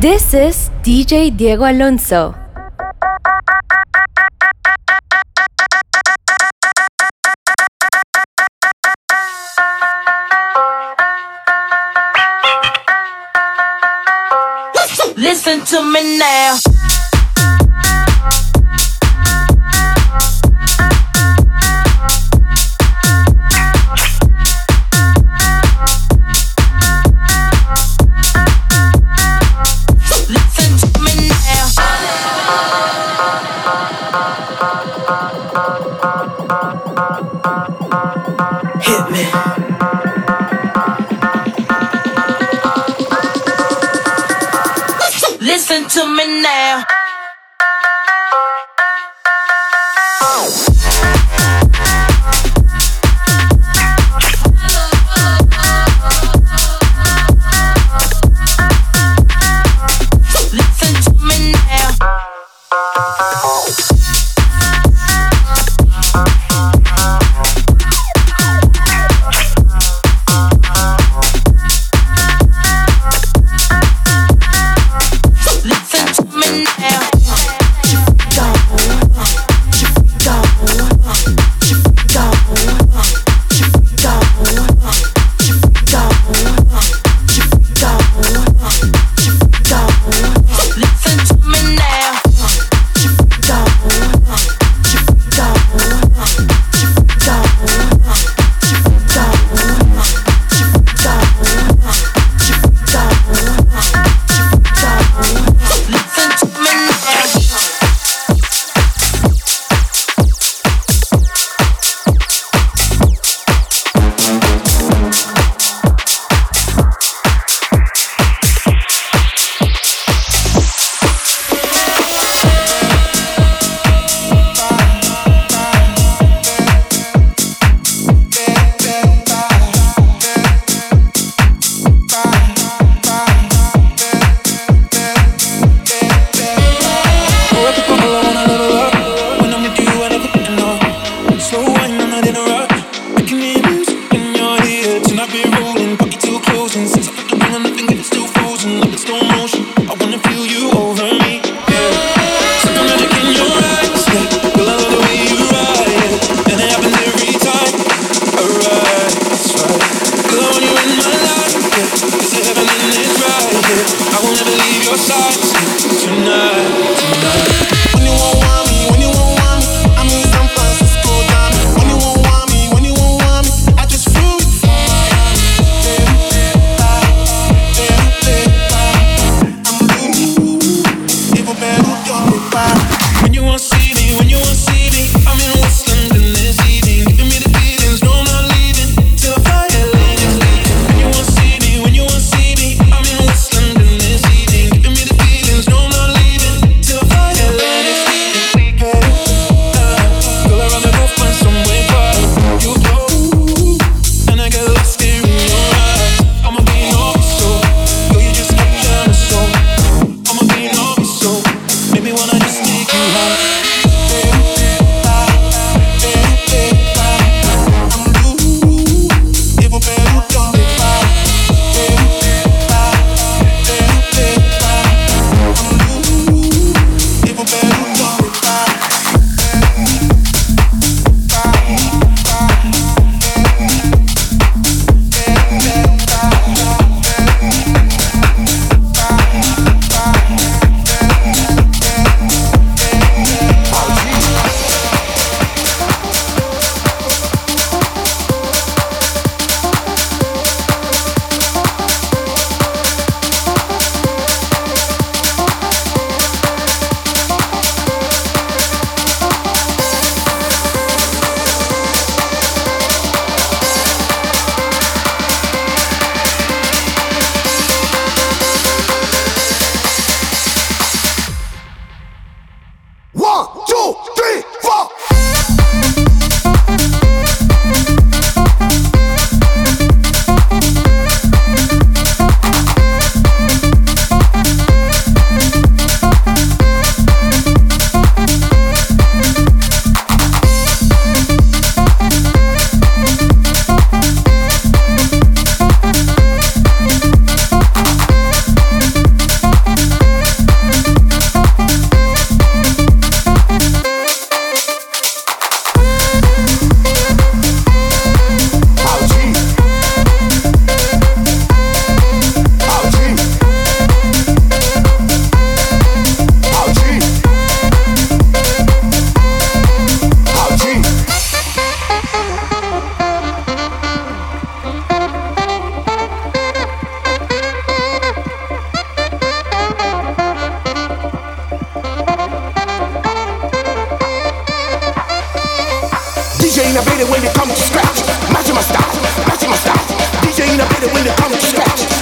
This is DJ Diego Alonso. Listen to me now. one, two. got you.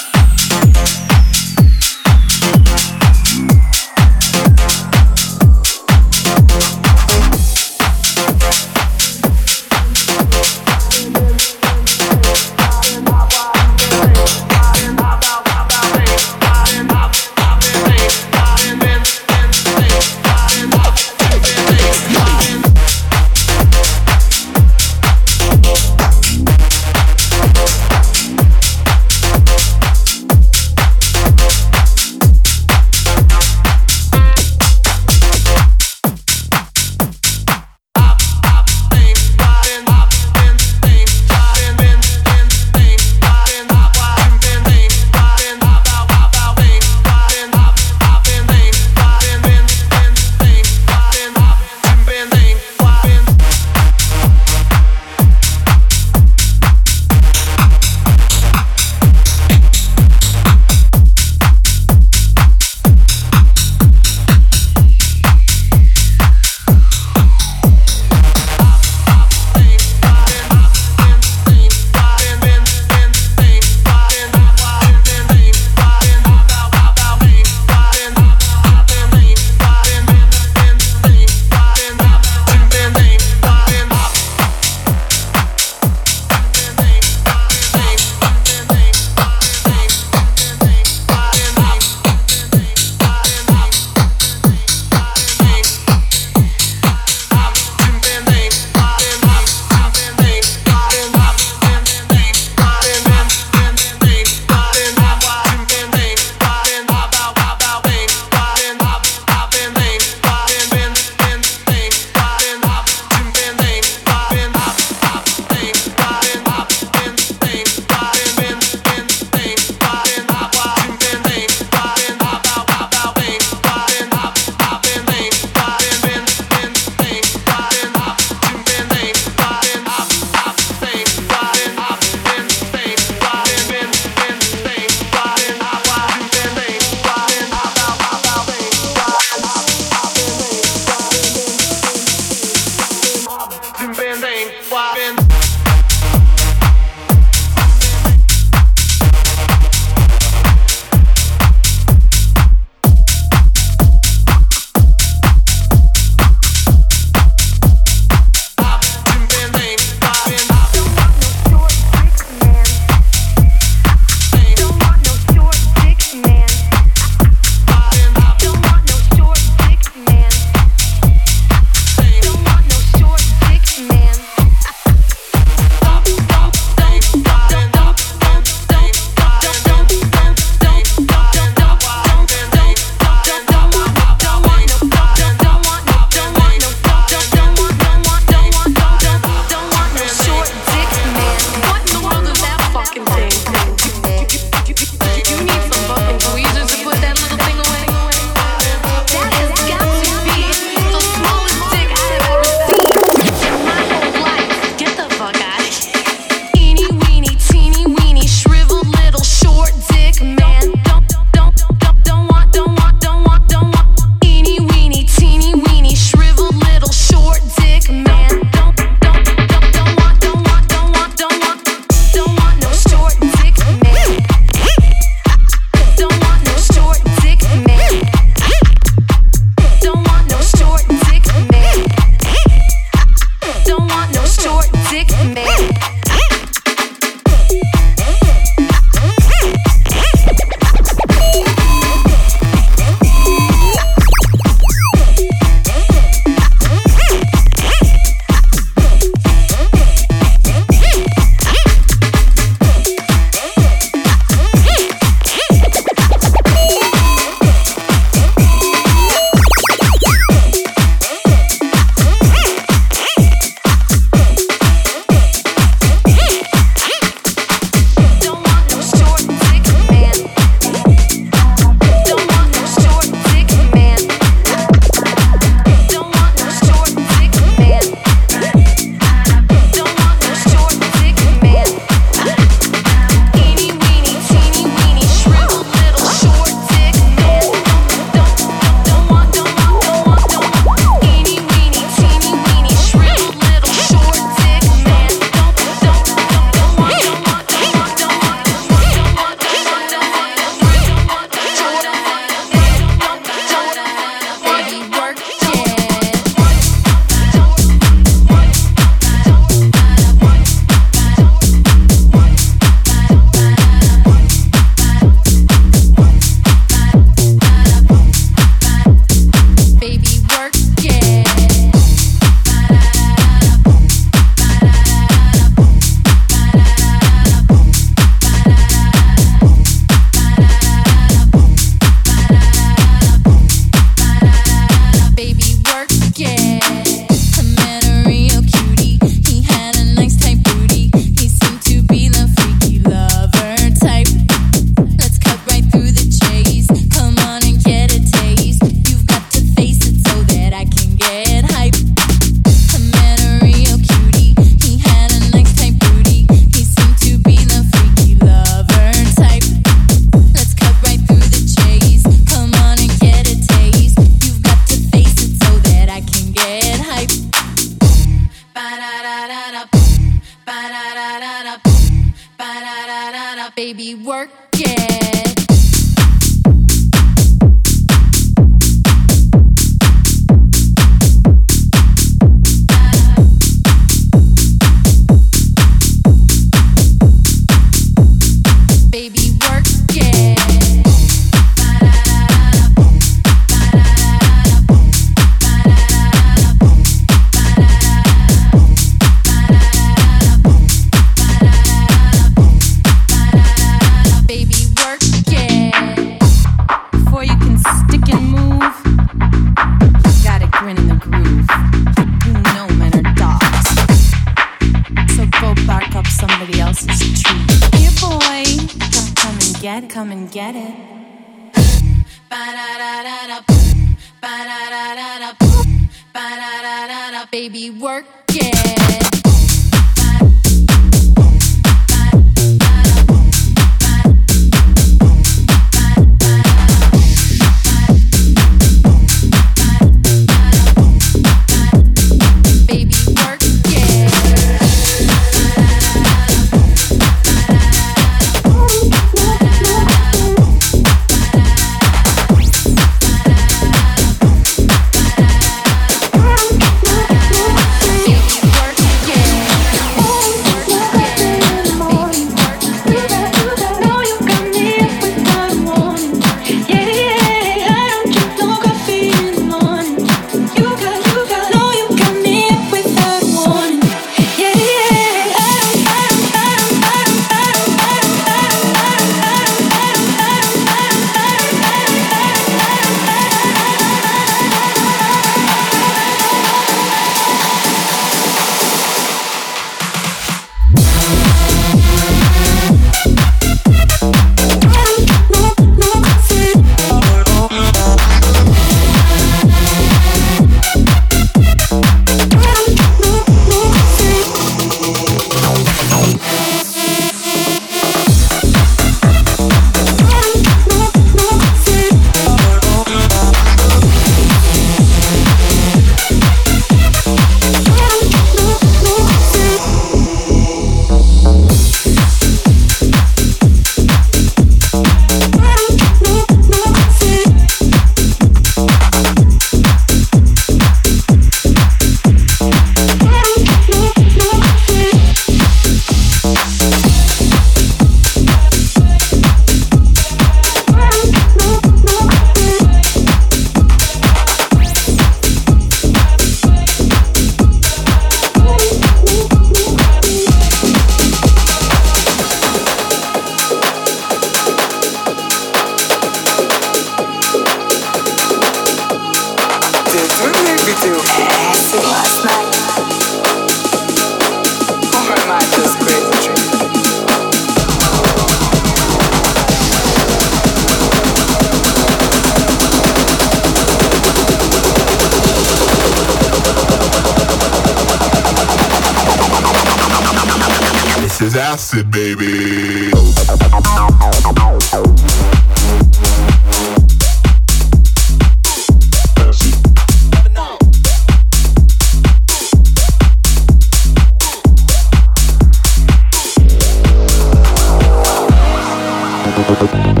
Bye.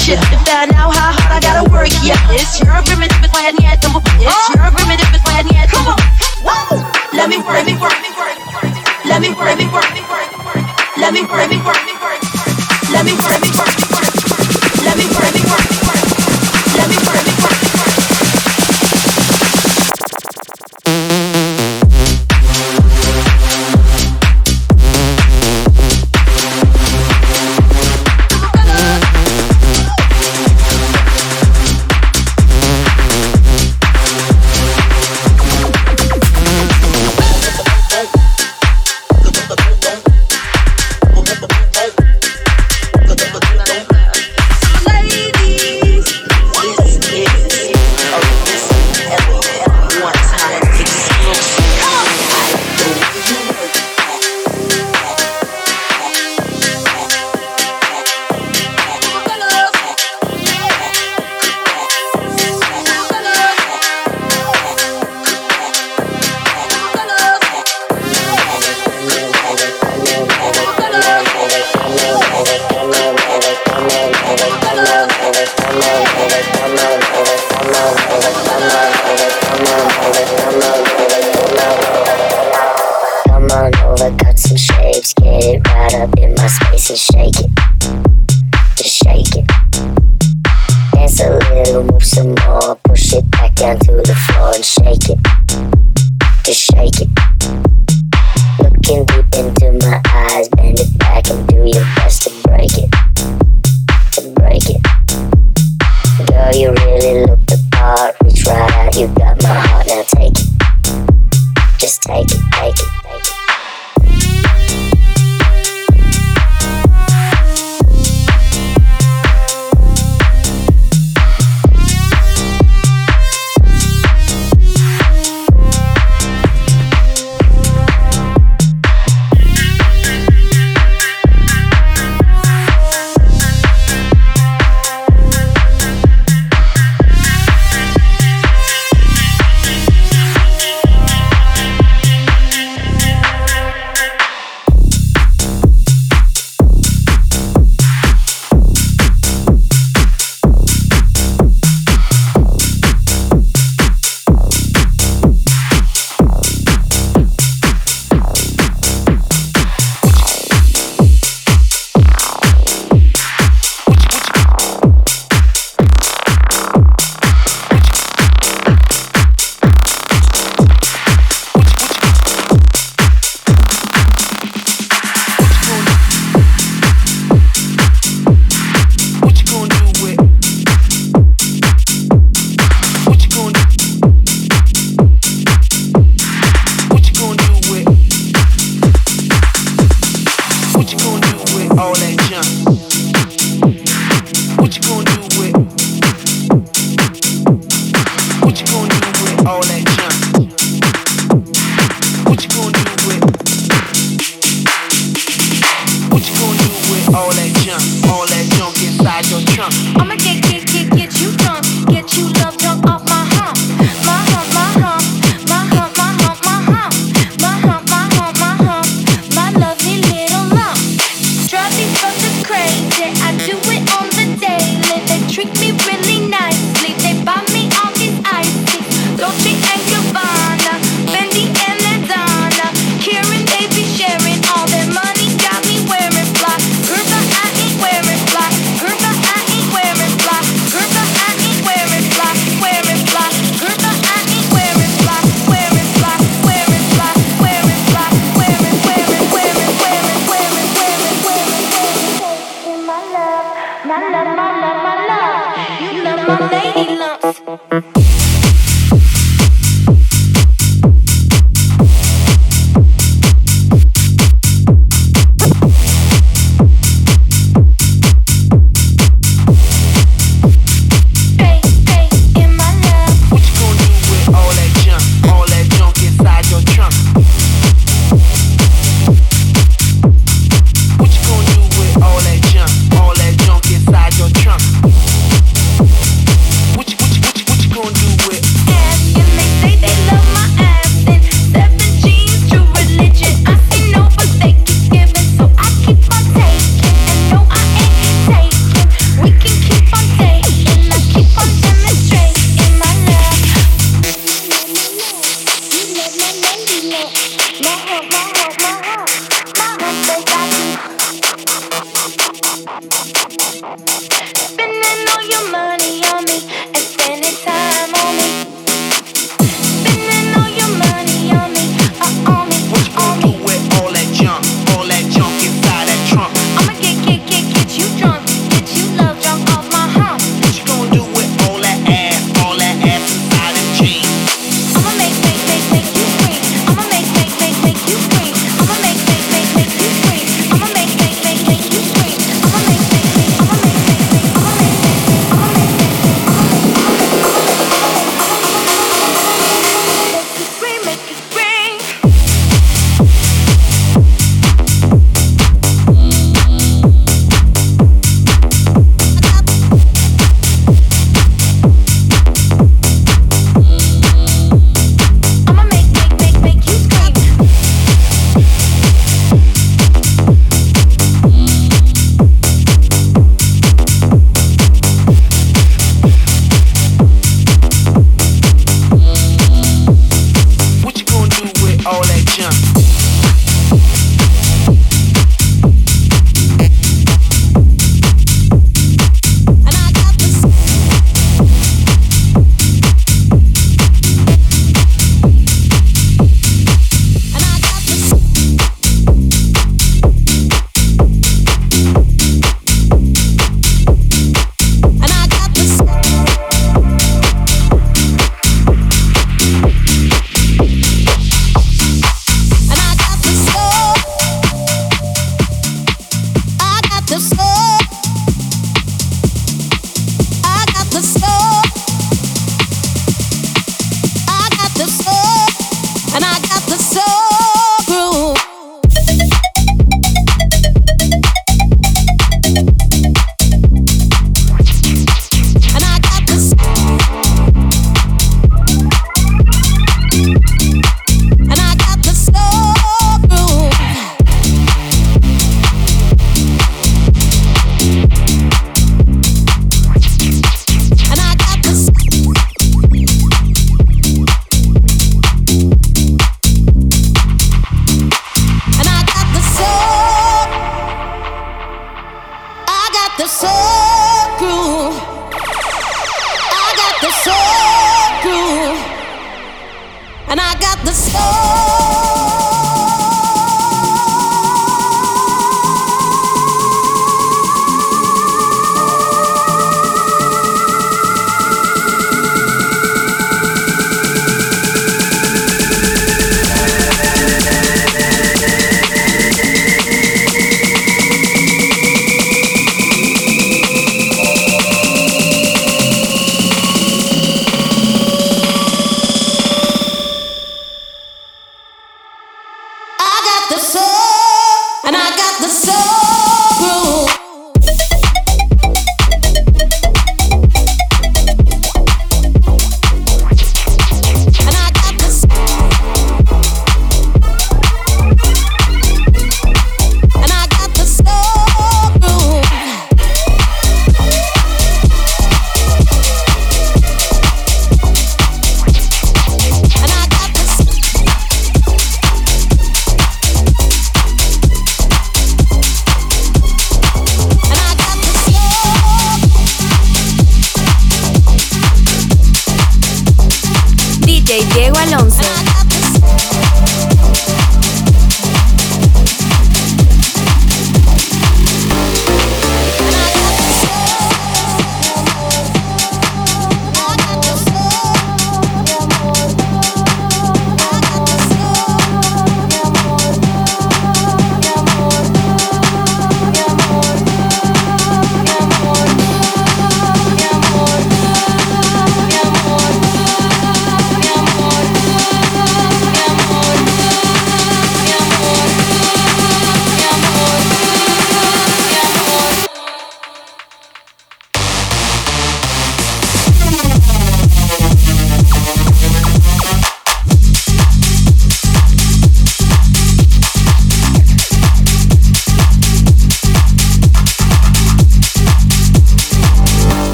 shit. If I know how hard I gotta work, yeah. It's your primitive, it's my head, yeah. Double, it's your primitive, it's my head, yeah. Come on, whoa. Let me work, let me work, let me work, let me work, let me work, let me work, let me work, me work. What you gonna do with all that junk? All that junk inside your trunk?